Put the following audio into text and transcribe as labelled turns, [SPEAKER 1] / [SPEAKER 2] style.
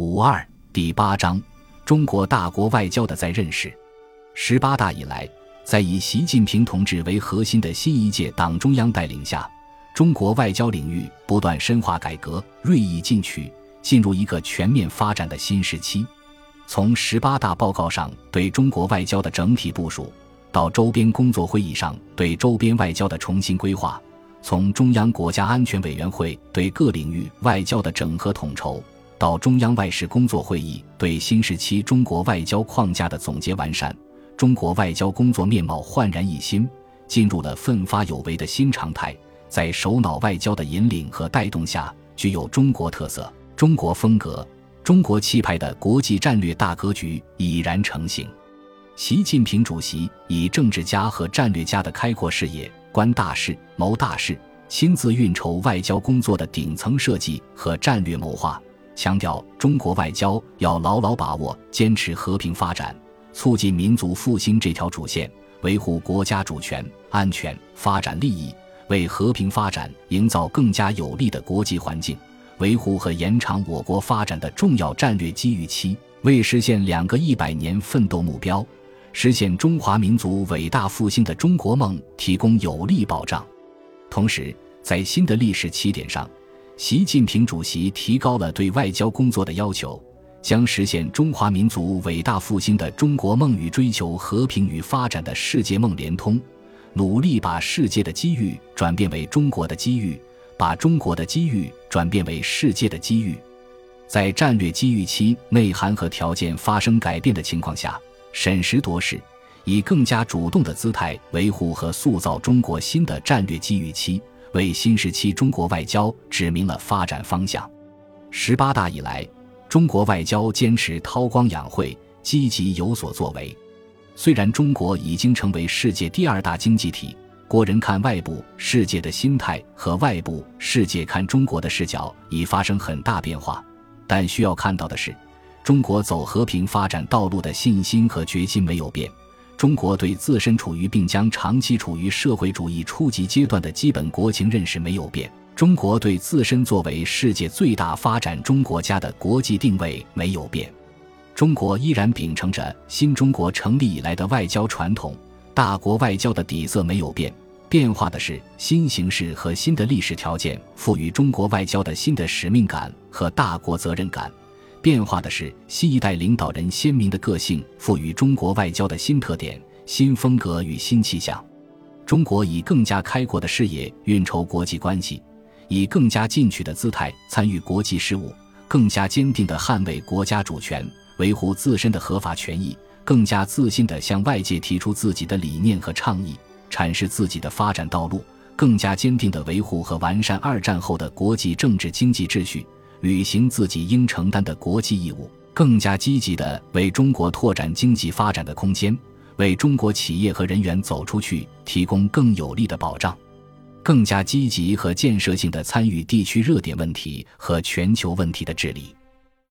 [SPEAKER 1] 五二第八章：中国大国外交的再认识。十八大以来，在以习近平同志为核心的新一届党中央带领下，中国外交领域不断深化改革，锐意进取，进入一个全面发展的新时期。从十八大报告上对中国外交的整体部署，到周边工作会议上对周边外交的重新规划，从中央国家安全委员会对各领域外交的整合统筹。到中央外事工作会议对新时期中国外交框架的总结完善，中国外交工作面貌焕然一新，进入了奋发有为的新常态。在首脑外交的引领和带动下，具有中国特色、中国风格、中国气派的国际战略大格局已然成型。习近平主席以政治家和战略家的开阔视野，观大事、谋大事，亲自运筹外交工作的顶层设计和战略谋划。强调中国外交要牢牢把握、坚持和平发展、促进民族复兴这条主线，维护国家主权、安全、发展利益，为和平发展营造更加有利的国际环境，维护和延长我国发展的重要战略机遇期，为实现两个一百年奋斗目标、实现中华民族伟大复兴的中国梦提供有力保障。同时，在新的历史起点上。习近平主席提高了对外交工作的要求，将实现中华民族伟大复兴的中国梦与追求和平与发展的世界梦连通，努力把世界的机遇转变为中国的机遇，把中国的机遇转变为世界的机遇。在战略机遇期内涵和条件发生改变的情况下，审时度势，以更加主动的姿态维护和塑造中国新的战略机遇期。为新时期中国外交指明了发展方向。十八大以来，中国外交坚持韬光养晦，积极有所作为。虽然中国已经成为世界第二大经济体，国人看外部世界的心态和外部世界看中国的视角已发生很大变化，但需要看到的是，中国走和平发展道路的信心和决心没有变。中国对自身处于并将长期处于社会主义初级阶段的基本国情认识没有变，中国对自身作为世界最大发展中国家的国际定位没有变，中国依然秉承着新中国成立以来的外交传统，大国外交的底色没有变，变化的是新形势和新的历史条件赋予中国外交的新的使命感和大国责任感。变化的是新一代领导人鲜明的个性，赋予中国外交的新特点、新风格与新气象。中国以更加开阔的视野运筹国际关系，以更加进取的姿态参与国际事务，更加坚定地捍卫国家主权，维护自身的合法权益，更加自信地向外界提出自己的理念和倡议，阐释自己的发展道路，更加坚定地维护和完善二战后的国际政治经济秩序。履行自己应承担的国际义务，更加积极地为中国拓展经济发展的空间，为中国企业和人员走出去提供更有力的保障，更加积极和建设性地参与地区热点问题和全球问题的治理。